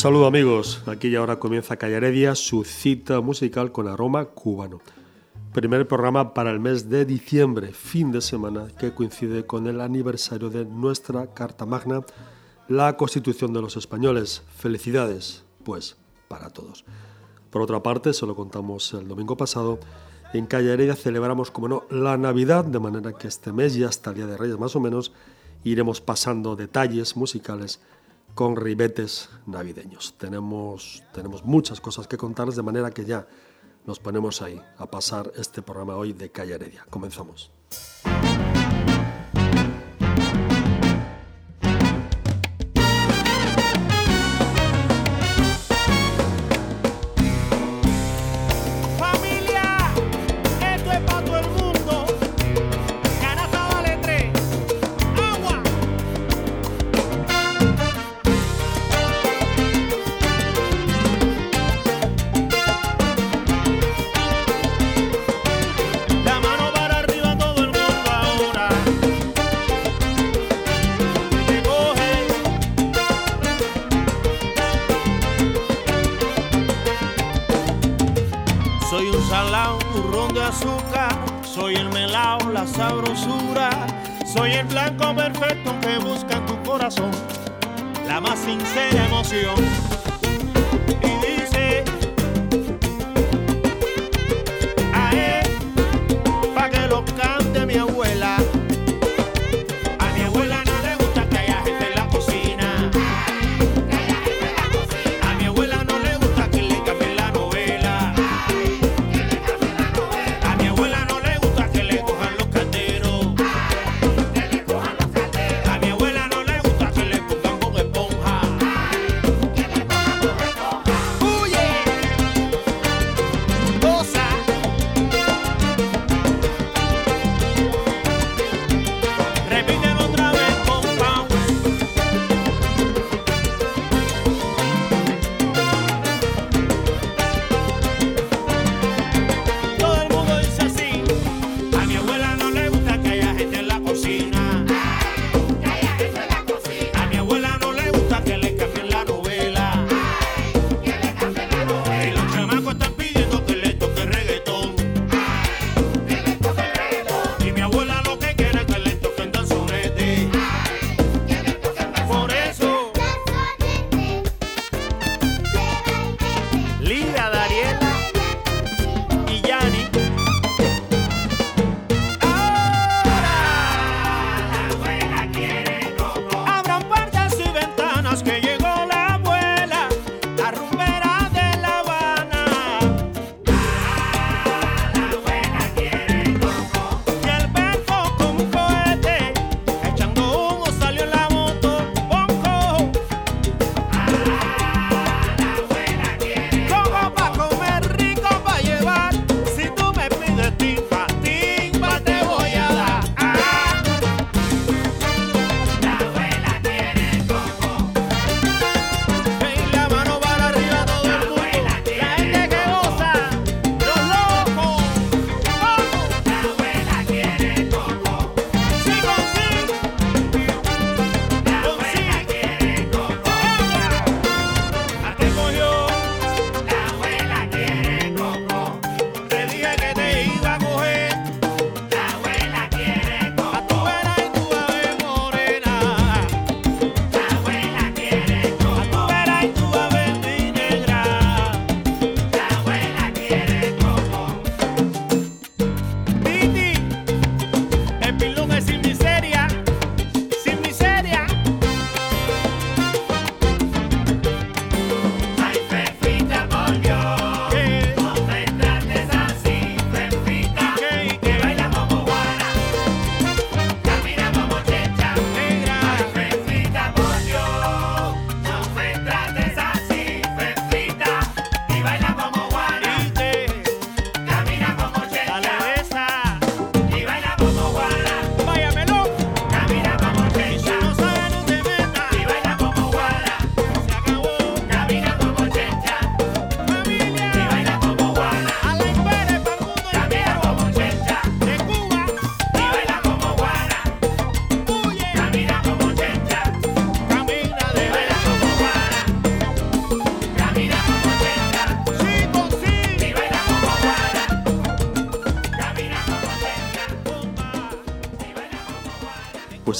Saludo amigos, aquí y ahora comienza Calle su cita musical con aroma cubano. Primer programa para el mes de diciembre, fin de semana, que coincide con el aniversario de nuestra Carta Magna, la Constitución de los Españoles. Felicidades, pues, para todos. Por otra parte, se lo contamos el domingo pasado, en Calle Heredia celebramos, como no, la Navidad, de manera que este mes y hasta el Día de Reyes más o menos iremos pasando detalles musicales con ribetes navideños. Tenemos, tenemos muchas cosas que contarles, de manera que ya nos ponemos ahí a pasar este programa hoy de Calle Heredia. Comenzamos.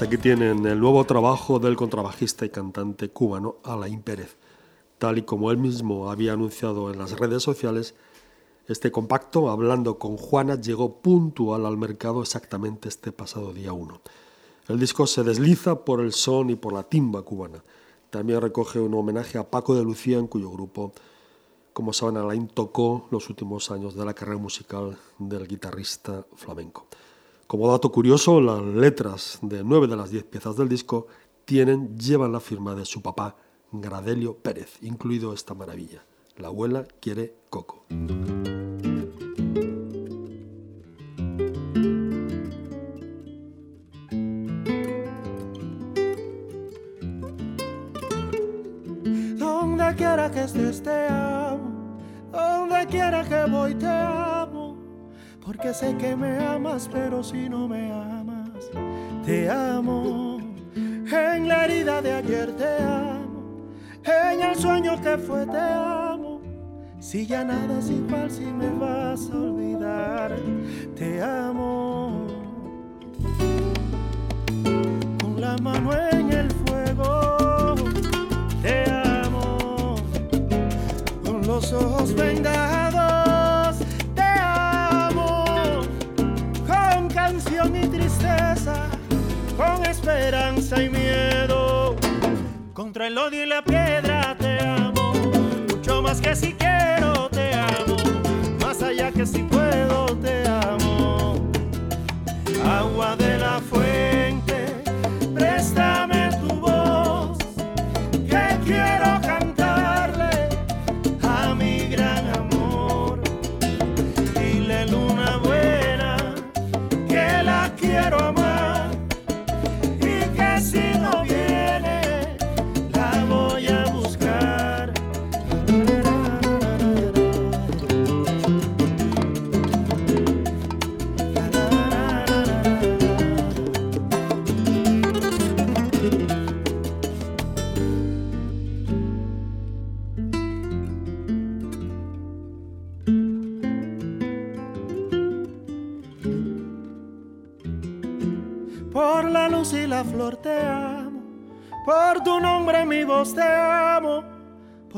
Pues aquí tienen el nuevo trabajo del contrabajista y cantante cubano Alain Pérez. Tal y como él mismo había anunciado en las redes sociales, este compacto, hablando con Juana, llegó puntual al mercado exactamente este pasado día 1. El disco se desliza por el son y por la timba cubana. También recoge un homenaje a Paco de Lucía, en cuyo grupo, como saben, Alain tocó los últimos años de la carrera musical del guitarrista flamenco. Como dato curioso, las letras de nueve de las diez piezas del disco tienen, llevan la firma de su papá, Gradelio Pérez, incluido esta maravilla. La abuela quiere coco. Donde quiera que donde quiera que porque sé que me amas, pero si no me amas, te amo. En la herida de ayer te amo, en el sueño que fue te amo. Si ya nada es igual, si me vas a olvidar, te amo. Con la mano en El odio y la piedra te amo, mucho más que si quiero te amo, más allá que si puedo te amo. Agua de la fuente,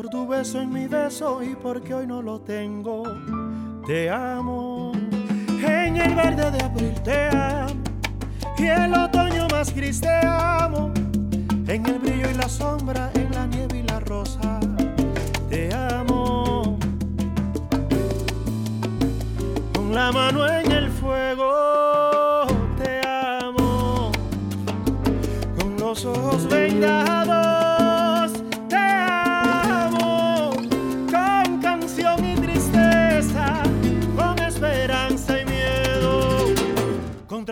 por tu beso en mi beso y porque hoy no lo tengo, te amo. En el verde de abril te amo, y el otoño más gris te amo, en el brillo y la sombra, en la nieve y la rosa, te amo. Con la mano en el fuego, te amo. Con los ojos vendados,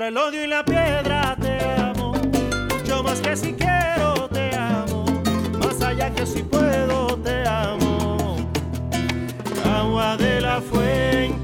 El odio y la piedra, te amo. Mucho más que si quiero, te amo. Más allá que si puedo, te amo agua de la fuente,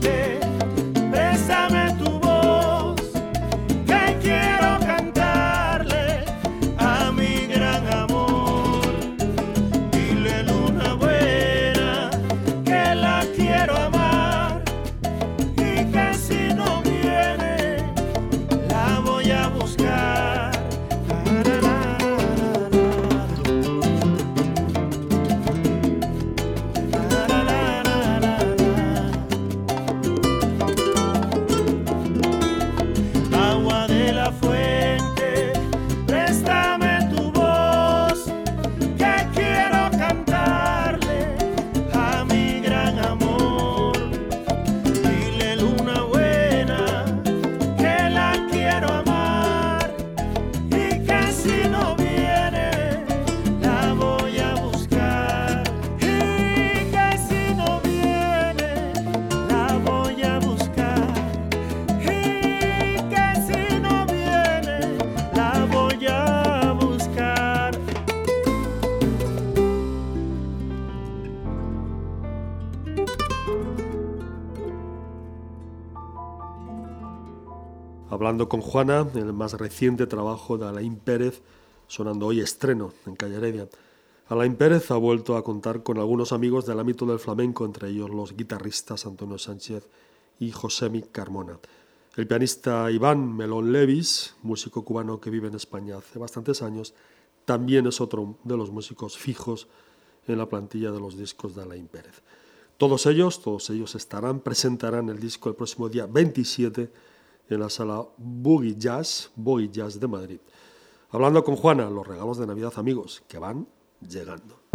Hablando con Juana, el más reciente trabajo de Alain Pérez, sonando hoy estreno en Calle Heredia. Alain Pérez ha vuelto a contar con algunos amigos del ámbito del flamenco, entre ellos los guitarristas Antonio Sánchez y Josemi Carmona. El pianista Iván Melón Levis, músico cubano que vive en España hace bastantes años, también es otro de los músicos fijos en la plantilla de los discos de Alain Pérez. Todos ellos, todos ellos estarán, presentarán el disco el próximo día 27 en la sala Boogie Jazz, Boogie Jazz de Madrid. Hablando con Juana, los regalos de Navidad amigos que van llegando.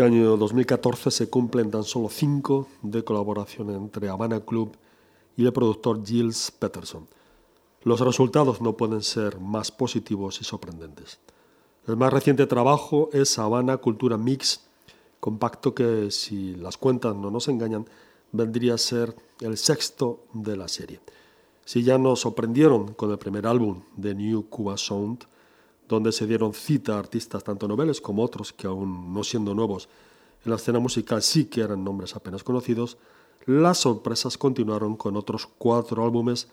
Este año 2014 se cumplen tan solo cinco de colaboración entre Havana Club y el productor Gilles Peterson. Los resultados no pueden ser más positivos y sorprendentes. El más reciente trabajo es Habana Cultura Mix, compacto que, si las cuentas no nos engañan, vendría a ser el sexto de la serie. Si ya nos sorprendieron con el primer álbum de New Cuba Sound, donde se dieron cita a artistas tanto noveles como otros que aún no siendo nuevos en la escena musical sí que eran nombres apenas conocidos, las sorpresas continuaron con otros cuatro álbumes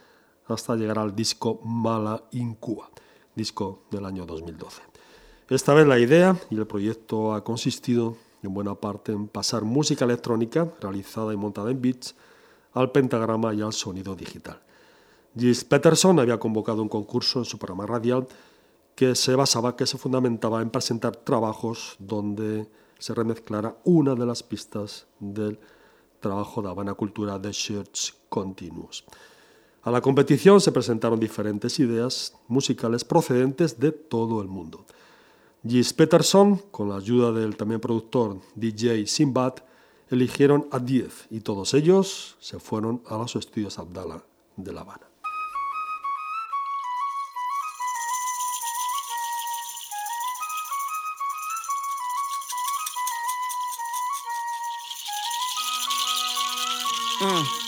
hasta llegar al disco Mala Cuba, disco del año 2012. Esta vez la idea y el proyecto ha consistido en buena parte en pasar música electrónica realizada y montada en beats al pentagrama y al sonido digital. Gilles Peterson había convocado un concurso en su programa radial que se basaba, que se fundamentaba en presentar trabajos donde se remezclara una de las pistas del trabajo de Habana Cultura de Church Continuous. A la competición se presentaron diferentes ideas musicales procedentes de todo el mundo. Gis Peterson, con la ayuda del también productor DJ Simbad, eligieron a 10 y todos ellos se fueron a los estudios Abdala de La Habana. Mm.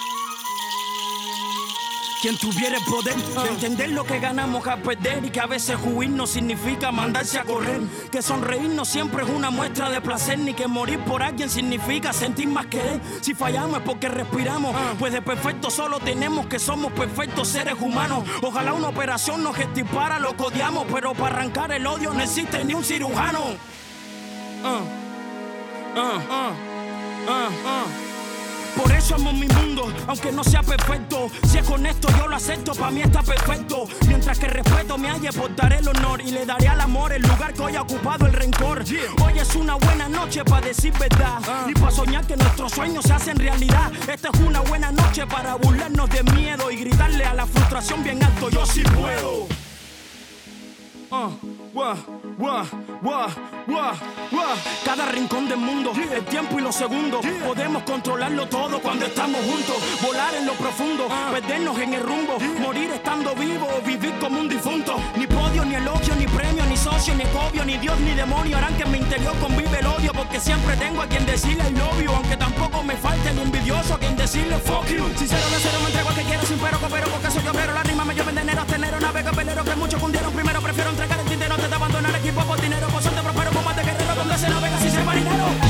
Quien tuviera el poder de entender lo que ganamos a perder y que a veces huir no significa mandarse a correr. Que sonreír no siempre es una muestra de placer, ni que morir por alguien significa sentir más querer. Si fallamos es porque respiramos, pues de perfecto solo tenemos que somos perfectos seres humanos. Ojalá una operación nos gestipara lo que odiamos, pero para arrancar el odio no existe ni un cirujano. Uh, uh, uh, por eso amo mi mundo, aunque no sea perfecto. Si es con esto yo lo acepto, para mí está perfecto. Mientras que respeto me halle, portaré el honor y le daré al amor el lugar que hoy ha ocupado el rencor. Hoy es una buena noche para decir verdad ah. y para soñar que nuestros sueños se hacen realidad. Esta es una buena noche para burlarnos de miedo y gritarle a la frustración bien alto: Yo sí puedo. Uh, Cada rincón del mundo, el tiempo y los segundos. Podemos controlarlo todo cuando estamos juntos. Volar en lo profundo, perdernos en el rumbo. Morir estando vivo o vivir como un difunto. Ni podio, ni elogio, ni premio, ni socio, ni cobio, ni Dios, ni demonio harán que en mi interior convive el odio. Porque siempre tengo a quien decirle el novio. Aunque tampoco me falte el envidioso a quien decirle fuck you. Sincero de cero me entrego a que quiero sin pero, coopero porque soy pero la rima me lleva en enero hasta enero. Navega pelero que muchos fundieron primero. Prefiero entregar el equipo dinero. Prospero como de guerrero donde se navega sin ser marinero.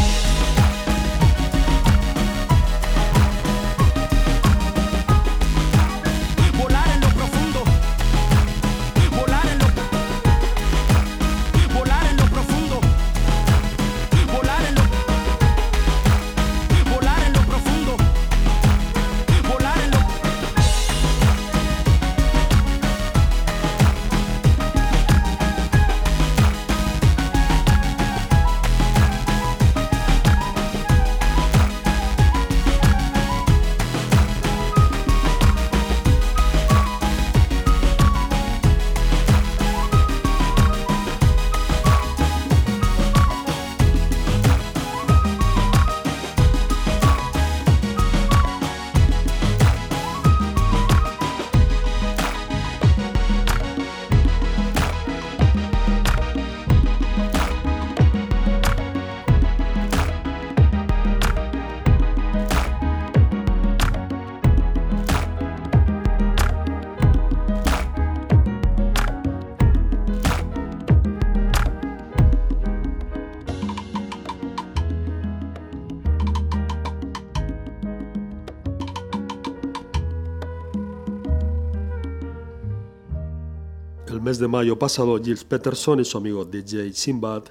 De mayo pasado, Gilles Peterson y su amigo DJ Simbad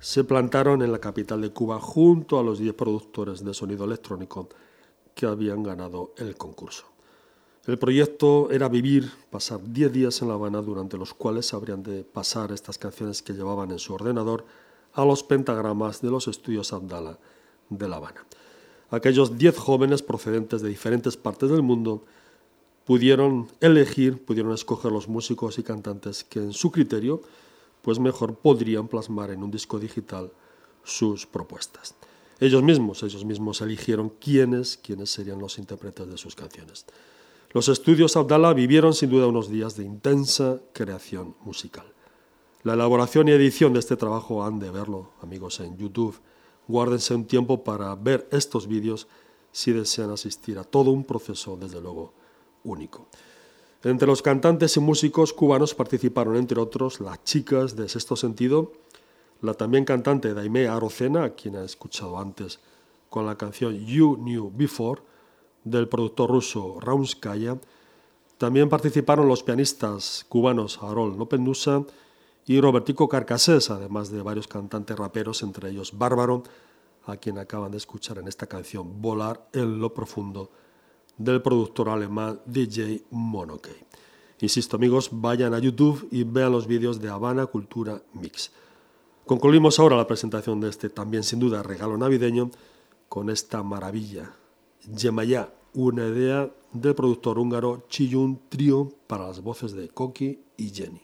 se plantaron en la capital de Cuba junto a los 10 productores de sonido electrónico que habían ganado el concurso. El proyecto era vivir, pasar 10 días en La Habana durante los cuales habrían de pasar estas canciones que llevaban en su ordenador a los pentagramas de los estudios Abdala de La Habana. Aquellos 10 jóvenes procedentes de diferentes partes del mundo pudieron elegir, pudieron escoger los músicos y cantantes que en su criterio pues mejor podrían plasmar en un disco digital sus propuestas. Ellos mismos, ellos mismos eligieron quiénes, quiénes serían los intérpretes de sus canciones. Los estudios Abdala vivieron sin duda unos días de intensa creación musical. La elaboración y edición de este trabajo han de verlo, amigos, en YouTube. Guárdense un tiempo para ver estos vídeos si desean asistir a todo un proceso, desde luego, único. Entre los cantantes y músicos cubanos participaron, entre otros, las chicas de Sexto Sentido, la también cantante Daimé Arocena, a quien ha escuchado antes con la canción You Knew Before, del productor ruso Raunskaya. También participaron los pianistas cubanos Harold Nopendusa y Robertico Carcassés, además de varios cantantes raperos, entre ellos Bárbaro, a quien acaban de escuchar en esta canción Volar en lo profundo del productor alemán DJ Monokey. Insisto amigos, vayan a YouTube y vean los vídeos de Habana Cultura Mix. Concluimos ahora la presentación de este también sin duda regalo navideño con esta maravilla. Yemayá, una idea del productor húngaro Chiyun Trio para las voces de Koki y Jenny.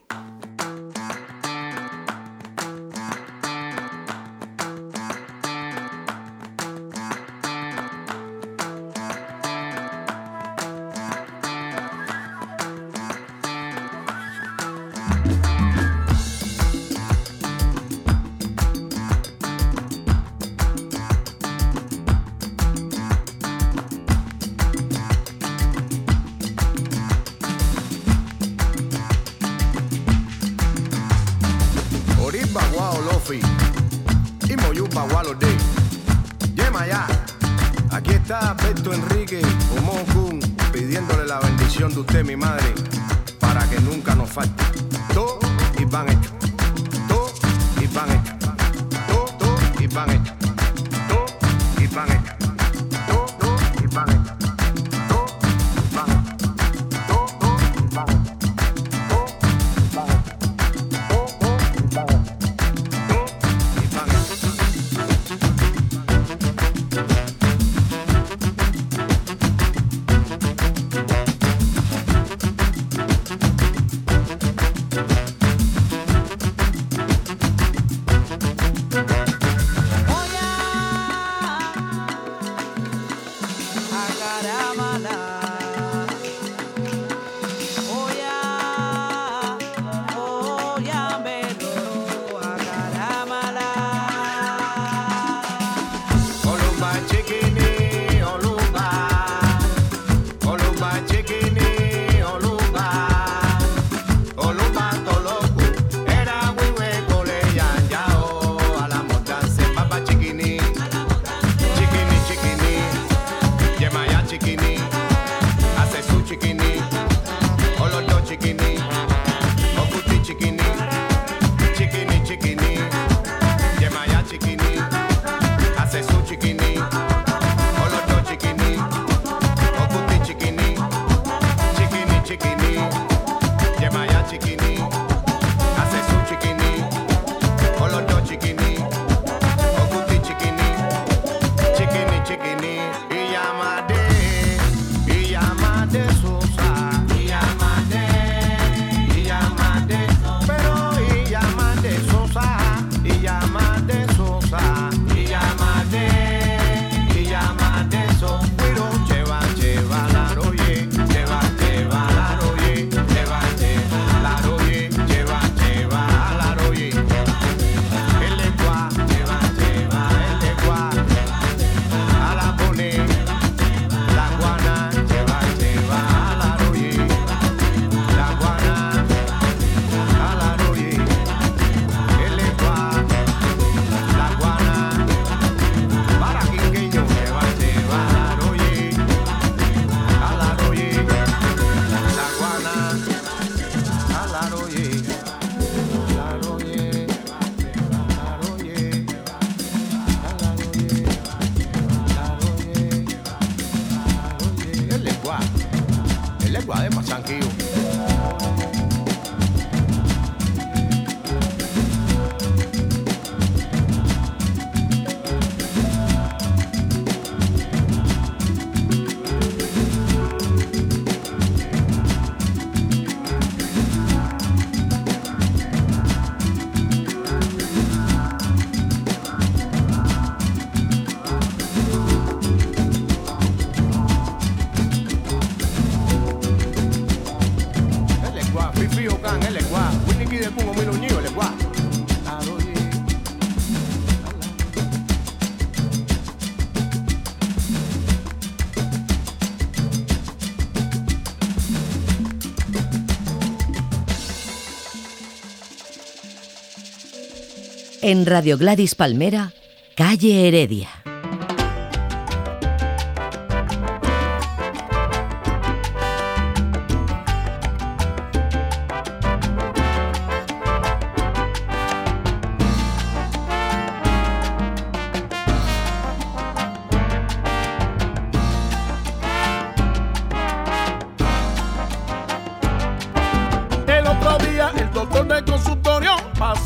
En Radio Gladys Palmera, calle Heredia.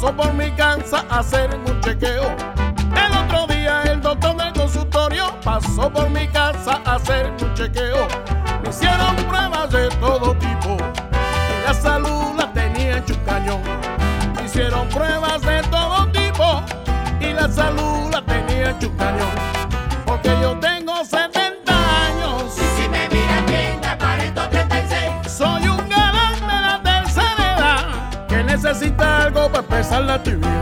Pasó por mi casa a hacer un chequeo. El otro día el doctor del consultorio pasó por mi casa a hacer un chequeo. Me hicieron pruebas de todo tipo y la salud la tenía en cañón. Me hicieron pruebas de todo tipo y la salud la tenía en cañón. Porque yo tengo I love you.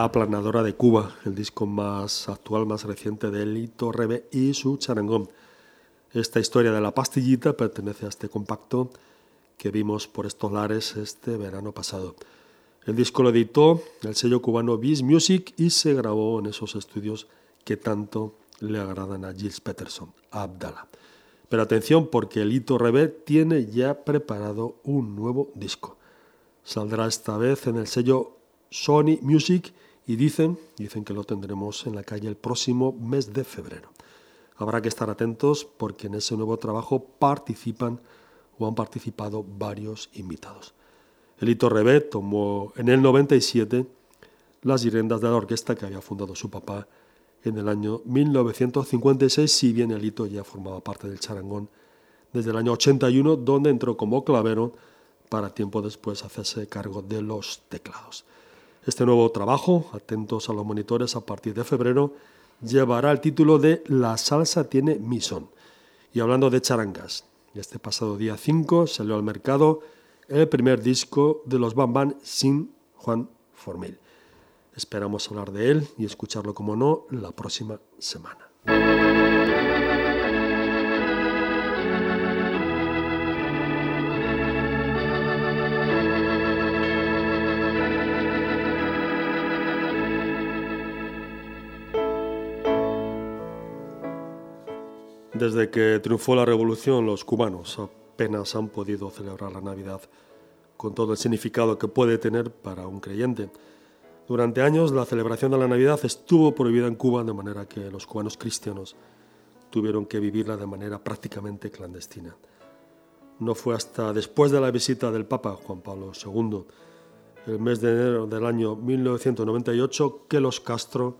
La aplanadora de Cuba, el disco más actual, más reciente de Lito Rebe y su charangón. Esta historia de la pastillita pertenece a este compacto que vimos por estos lares este verano pasado. El disco lo editó el sello cubano Biz Music y se grabó en esos estudios que tanto le agradan a Gilles Peterson, Abdala. Pero atención porque Lito Rebe tiene ya preparado un nuevo disco. Saldrá esta vez en el sello Sony Music y dicen, dicen que lo tendremos en la calle el próximo mes de febrero. Habrá que estar atentos porque en ese nuevo trabajo participan o han participado varios invitados. Elito Rebé tomó en el 97 las riendas de la orquesta que había fundado su papá en el año 1956, si bien Elito ya formaba parte del charangón desde el año 81, donde entró como clavero para tiempo después hacerse cargo de los teclados. Este nuevo trabajo, atentos a los monitores a partir de febrero, llevará el título de La salsa tiene mi son. Y hablando de charangas, este pasado día 5 salió al mercado el primer disco de los Bam Bam sin Juan Formil. Esperamos hablar de él y escucharlo, como no, la próxima semana. Desde que triunfó la revolución, los cubanos apenas han podido celebrar la Navidad con todo el significado que puede tener para un creyente. Durante años la celebración de la Navidad estuvo prohibida en Cuba de manera que los cubanos cristianos tuvieron que vivirla de manera prácticamente clandestina. No fue hasta después de la visita del Papa Juan Pablo II, el mes de enero del año 1998, que los Castro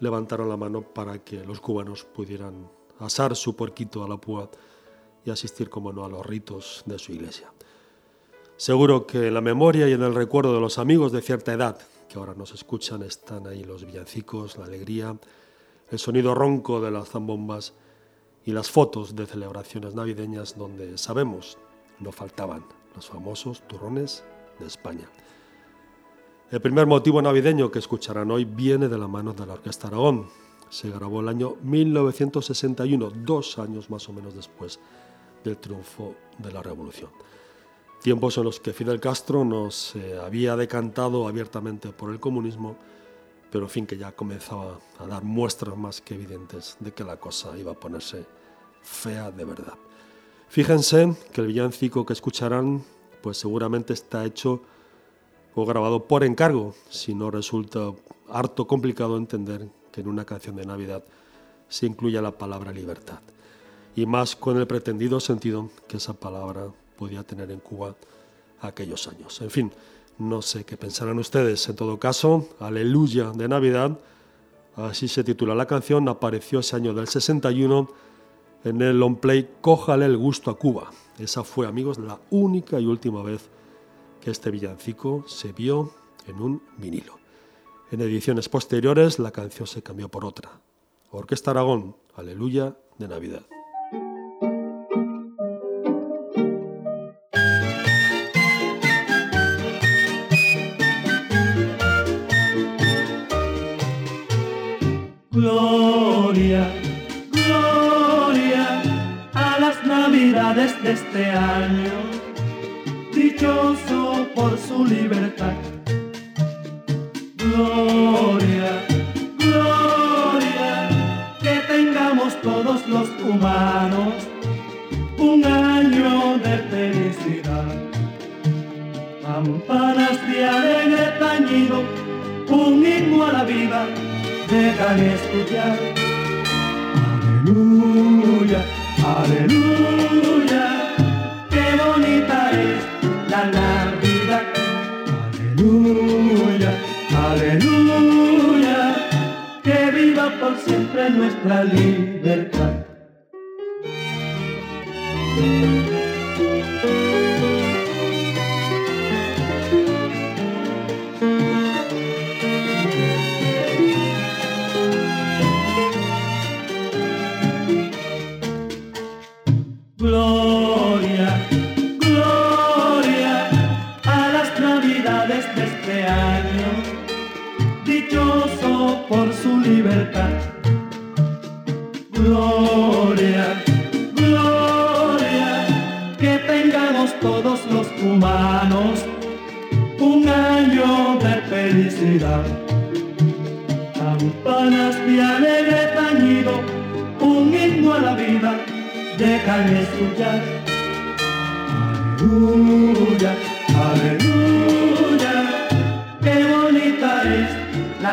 levantaron la mano para que los cubanos pudieran asar su porquito a la púa y asistir, como no, a los ritos de su iglesia. Seguro que en la memoria y en el recuerdo de los amigos de cierta edad que ahora nos escuchan están ahí los villancicos, la alegría, el sonido ronco de las zambombas y las fotos de celebraciones navideñas donde sabemos no faltaban los famosos turrones de España. El primer motivo navideño que escucharán hoy viene de la mano de la Orquesta Aragón, se grabó el año 1961, dos años más o menos después del triunfo de la revolución. Tiempos en los que Fidel Castro no se había decantado abiertamente por el comunismo, pero en fin que ya comenzaba a dar muestras más que evidentes de que la cosa iba a ponerse fea de verdad. Fíjense que el villancico que escucharán pues seguramente está hecho o grabado por encargo, si no resulta harto complicado entender que en una canción de Navidad se incluya la palabra libertad, y más con el pretendido sentido que esa palabra podía tener en Cuba aquellos años. En fin, no sé qué pensarán ustedes. En todo caso, Aleluya de Navidad, así se titula la canción, apareció ese año del 61 en el long play Cójale el gusto a Cuba. Esa fue, amigos, la única y última vez que este villancico se vio en un vinilo. En ediciones posteriores la canción se cambió por otra. Orquesta Aragón, Aleluya de Navidad.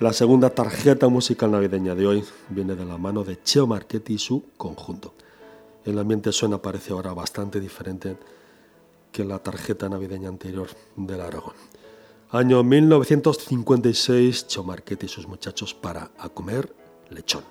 La segunda tarjeta musical navideña de hoy viene de la mano de Cheo Marchetti y su conjunto. El ambiente suena, parece ahora bastante diferente que la tarjeta navideña anterior del Aragón. Año 1956, Chomarquete y sus muchachos para a comer lechón.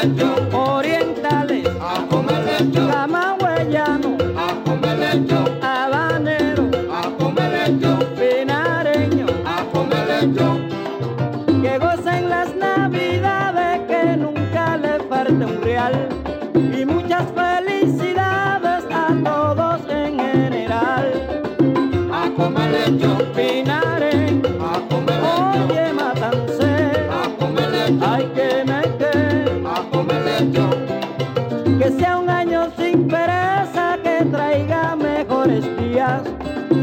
Comer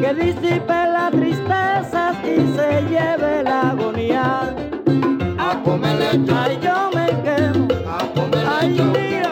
que disipe las tristezas y se lleve la agonía. A comer lechón. Ay, yo me quemo. A comer Ay, mírame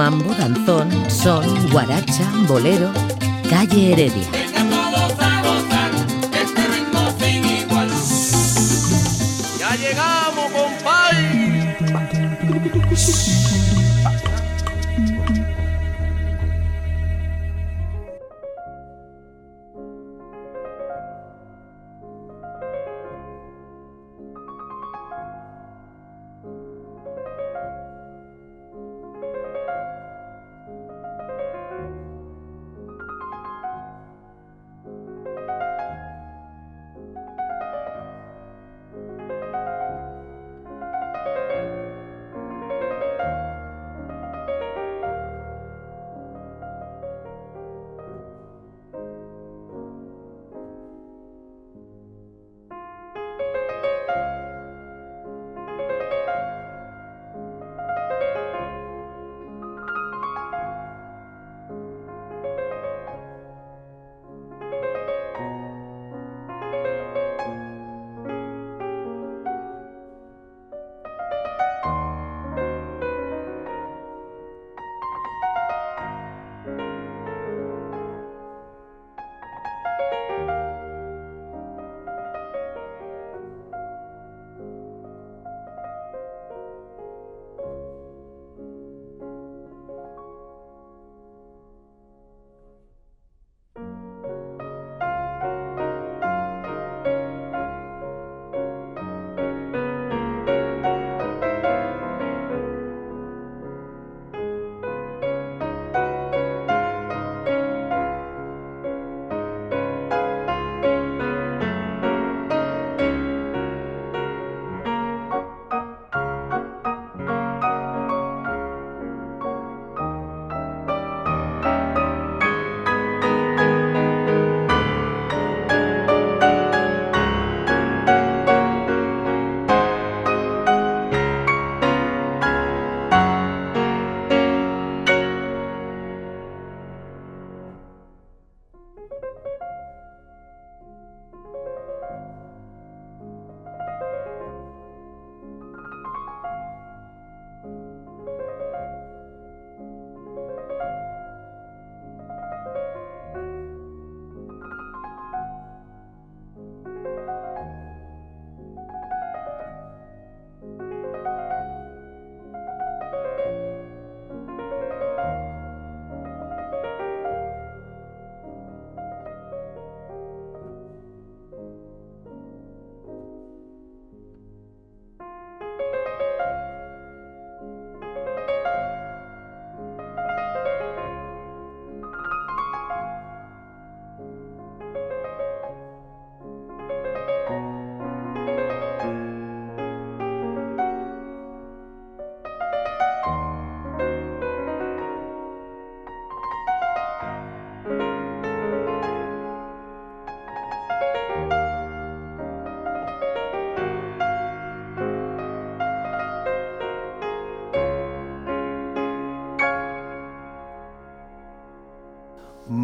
Mambo, danzón, son, guaracha, bolero, calle Heredia.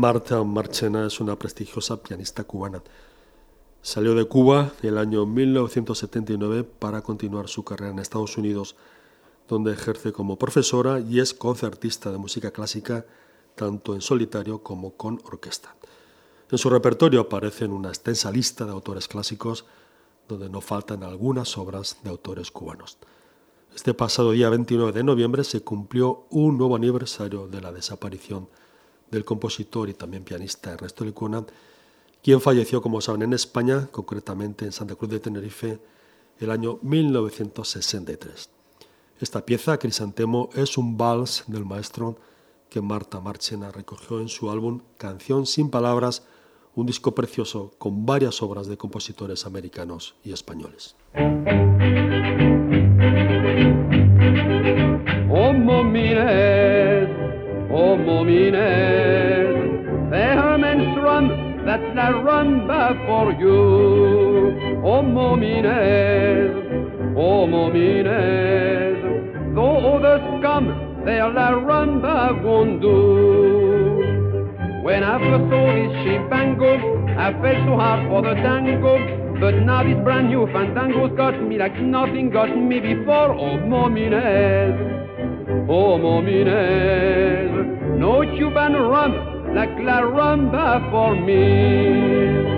Marta Marchena es una prestigiosa pianista cubana. Salió de Cuba el año 1979 para continuar su carrera en Estados Unidos, donde ejerce como profesora y es concertista de música clásica, tanto en solitario como con orquesta. En su repertorio aparecen una extensa lista de autores clásicos, donde no faltan algunas obras de autores cubanos. Este pasado día 29 de noviembre se cumplió un nuevo aniversario de la desaparición del compositor y también pianista Ernesto Licuna, quien falleció, como saben, en España, concretamente en Santa Cruz de Tenerife, el año 1963. Esta pieza, Crisantemo, es un vals del maestro que Marta Marchena recogió en su álbum Canción sin Palabras, un disco precioso con varias obras de compositores americanos y españoles. Oh momines, Hermanstrom, that's la rumba for you. Oh momines, oh momines, though others come, they're la rumba won't do. When I first saw this shibango, I felt so hard for the tango. But now this brand new fandango's got me like nothing got me before. Oh, momines, oh, momines, no Cuban rum like La Rumba for me.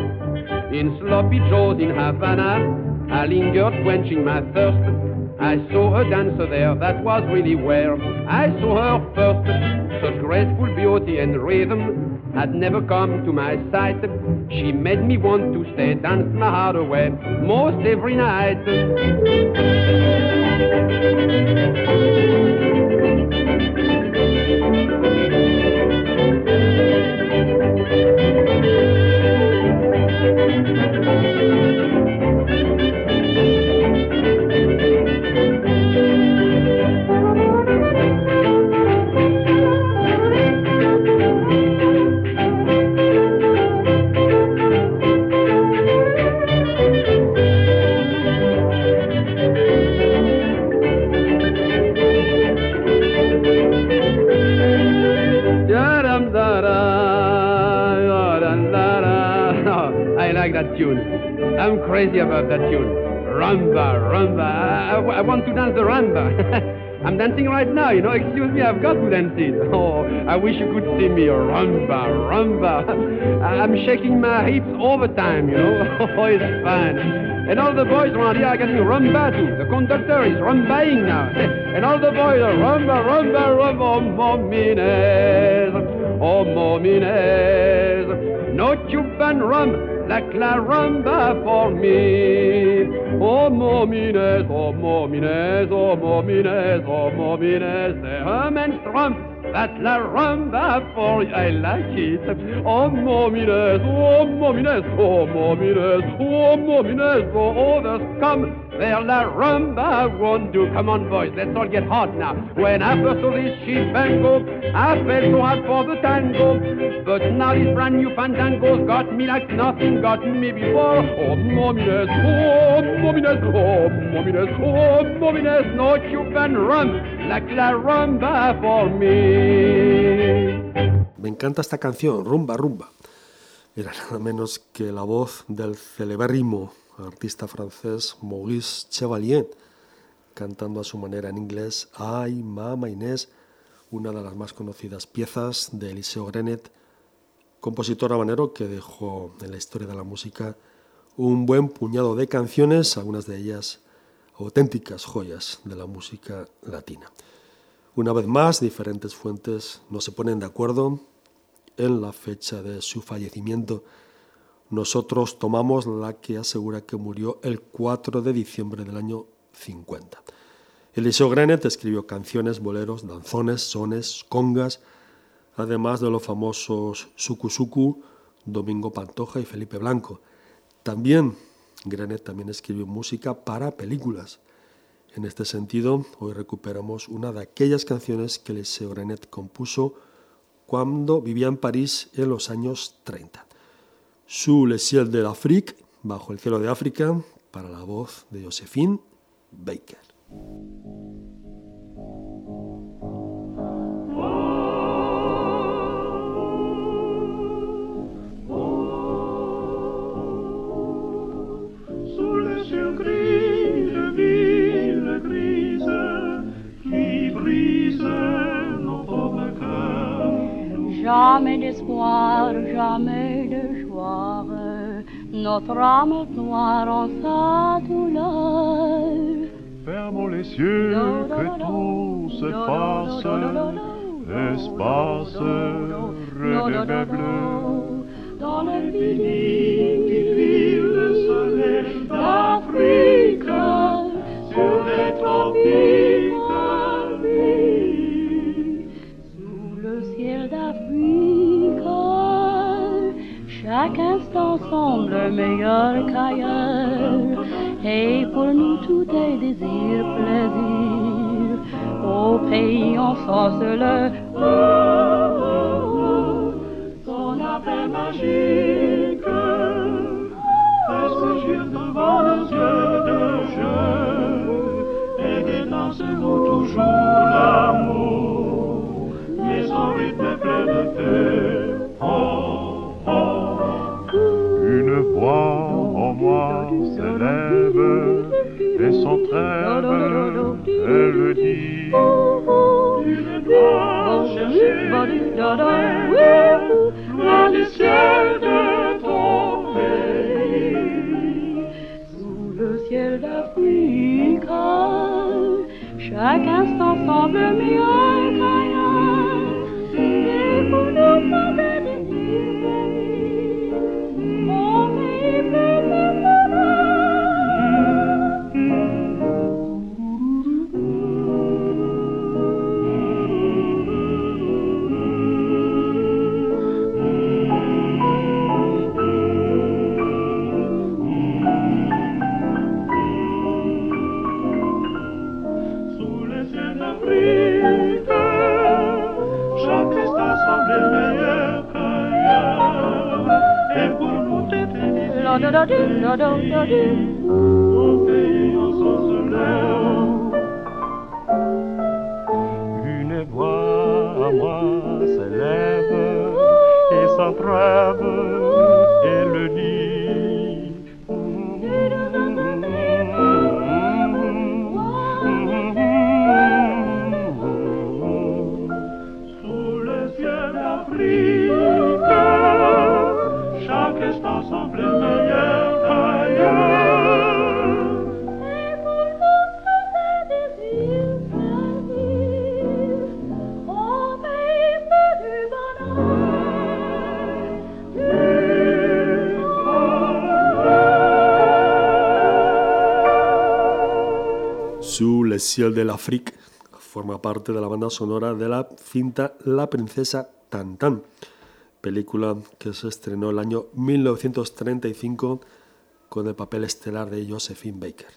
In sloppy joes in Havana, I lingered quenching my thirst. I saw a dancer there, that was really where I saw her first. Such graceful beauty and rhythm had never come to my sight. She made me want to stay, dance my heart away most every night. Right now, you know. Excuse me, I've got dance. Oh, I wish you could see me. Rumba, rumba. I'm shaking my hips all the time, you know. Oh, it's fun. And all the boys around here are getting rumba too. The conductor is rumbaing now. And all the boys are rumba, rumba, rumba. Oh, momines. Oh, momines. No Cuban rum like la rumba for me. Oh, momines, oh, momines, oh, momines, oh, momines, the Hermanstrom. That's la rumba for you. I like it. Oh, momines, oh, momines, oh, momines, oh, momines, oh, others come. They're la rumba won't do. Come on, boys, let's all get hot now. When I first saw this shibango, I felt so hard for the tango. But now this brand new fandango's got me like nothing got me before. Oh, momines, oh, momines, oh, momines, oh, momines, no Cuban rum like la rumba for me. Me encanta esta canción, Rumba Rumba. Era nada menos que la voz del celebérrimo artista francés Maurice Chevalier, cantando a su manera en inglés Ay, Mama Inés, una de las más conocidas piezas de Eliseo Grenet, compositor habanero que dejó en la historia de la música un buen puñado de canciones, algunas de ellas auténticas joyas de la música latina. Una vez más, diferentes fuentes no se ponen de acuerdo en la fecha de su fallecimiento nosotros tomamos la que asegura que murió el 4 de diciembre del año 50. Eliseo Grenet escribió canciones, boleros, danzones, sones, congas, además de los famosos Suku Suku, Domingo Pantoja y Felipe Blanco. También Grenet también escribió música para películas. En este sentido, hoy recuperamos una de aquellas canciones que Eliseo Grenet compuso cuando vivía en París en los años 30. Sous le ciel de l'Afrique, bajo el cielo de África, para la voz de Josephine Baker. Jamais d'espoir, jamais Notre âme noire en sa douleur. Fermons les cieux, que tout se fasse, espace, rêve bleu. Dans pays qui vive le soleil d'Afrique, chaque instant semble meilleur qu'ailleurs, et pour nous tout est désir, plaisir. Au pays ensorcelé, son appel magique. Surgir devant nos yeux de jeu. Et dénonce nous toujours l'amour, mais son rythme plein de feu. Son trêve, elle dit Tu dois chercher ciel de ton pays. Sous le ciel d'Afrique, chaque instant semble meilleur Une voix à moi s'élève et sans trêve, elle dit. Sous le ciel ciel de l'Afrique forma parte de la banda sonora de la cinta La princesa Tantan, película que se estrenó el año 1935 con el papel estelar de Josephine Baker.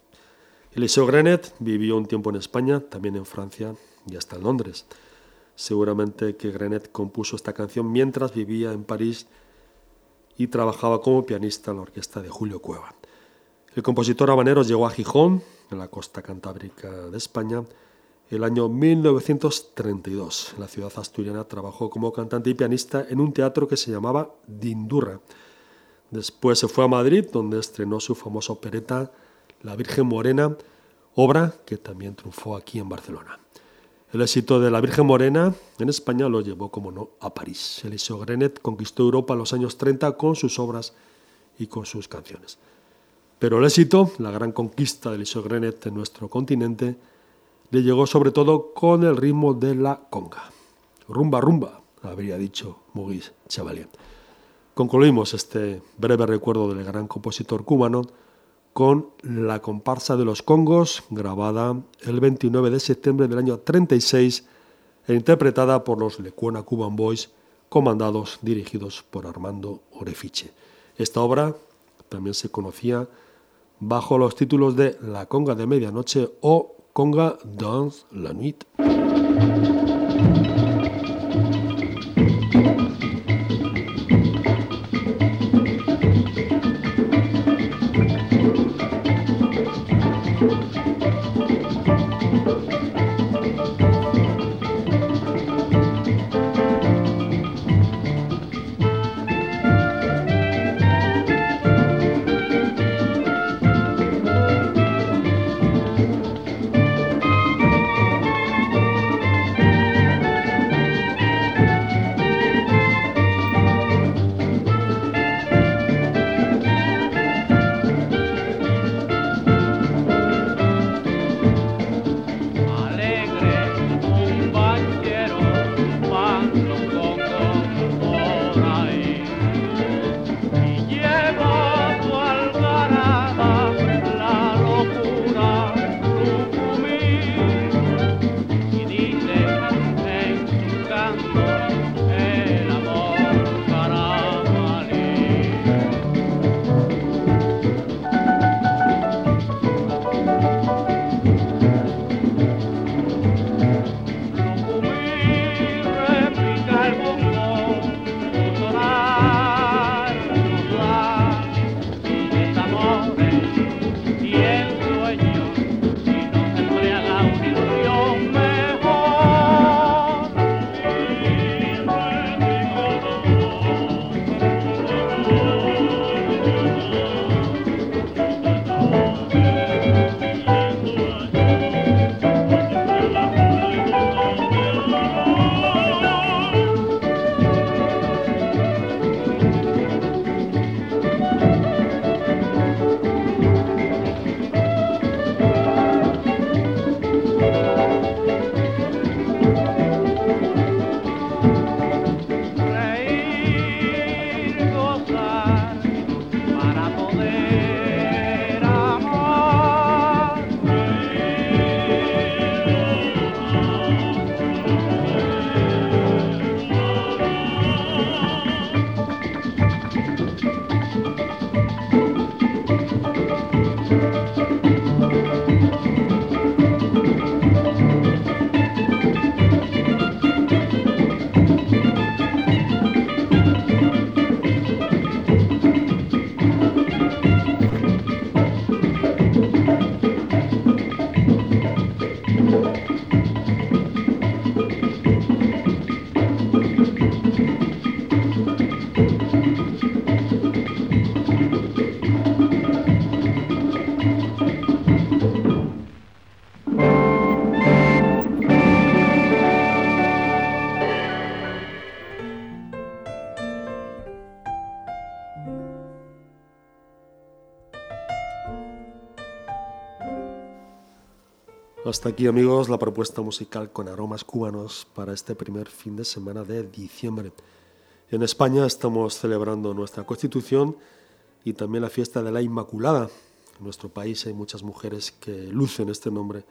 Eliseo Grenet vivió un tiempo en España, también en Francia y hasta en Londres. Seguramente que Grenet compuso esta canción mientras vivía en París y trabajaba como pianista en la orquesta de Julio Cueva. El compositor habanero llegó a Gijón, en la costa cantábrica de España, el año 1932. En la ciudad asturiana trabajó como cantante y pianista en un teatro que se llamaba Dindurra. Después se fue a Madrid, donde estrenó su famosa opereta La Virgen Morena, obra que también triunfó aquí en Barcelona. El éxito de La Virgen Morena en España lo llevó, como no, a París. Eliseo Grenet conquistó Europa en los años 30 con sus obras y con sus canciones. Pero el éxito, la gran conquista de Eliseo Grenet en nuestro continente, le llegó sobre todo con el ritmo de la conga. Rumba, rumba, habría dicho Muguis Chevalier. Concluimos este breve recuerdo del gran compositor cubano con La comparsa de los Congos, grabada el 29 de septiembre del año 36 e interpretada por los Lecuona Cuban Boys, comandados, dirigidos por Armando Orefiche. Esta obra también se conocía bajo los títulos de La Conga de Medianoche o Conga dans la Nuit. Hasta aquí amigos la propuesta musical con aromas cubanos para este primer fin de semana de diciembre. En España estamos celebrando nuestra constitución y también la fiesta de la Inmaculada. En nuestro país hay muchas mujeres que lucen este nombre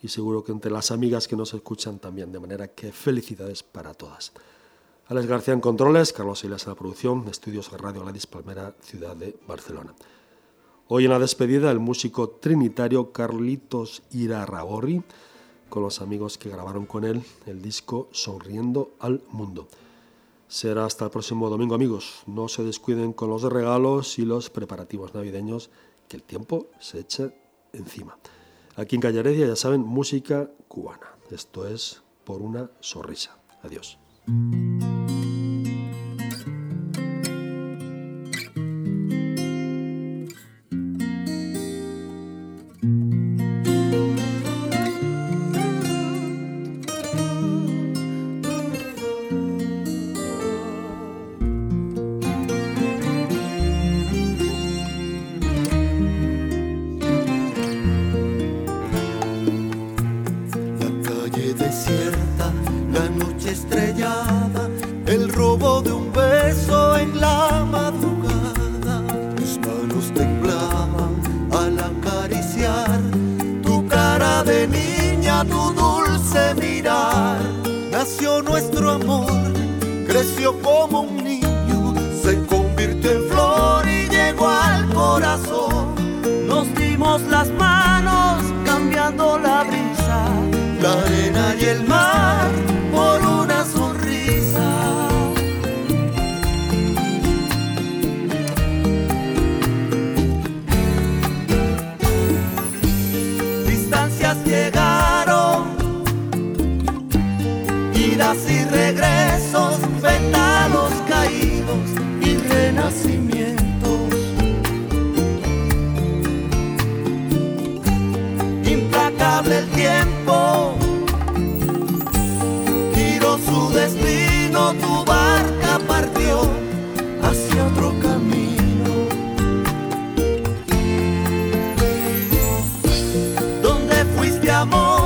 y seguro que entre las amigas que nos escuchan también, de manera que felicidades para todas. Alex García en controles, Carlos Silas en la producción, estudios Radio Gladys Palmera, ciudad de Barcelona. Hoy en la despedida el músico trinitario Carlitos Irarragorri, con los amigos que grabaron con él el disco Sonriendo al Mundo. Será hasta el próximo domingo amigos. No se descuiden con los regalos y los preparativos navideños, que el tiempo se echa encima. Aquí en Callaredia ya saben, música cubana. Esto es por una sonrisa. Adiós. Camino. ¿Dónde fuiste amor?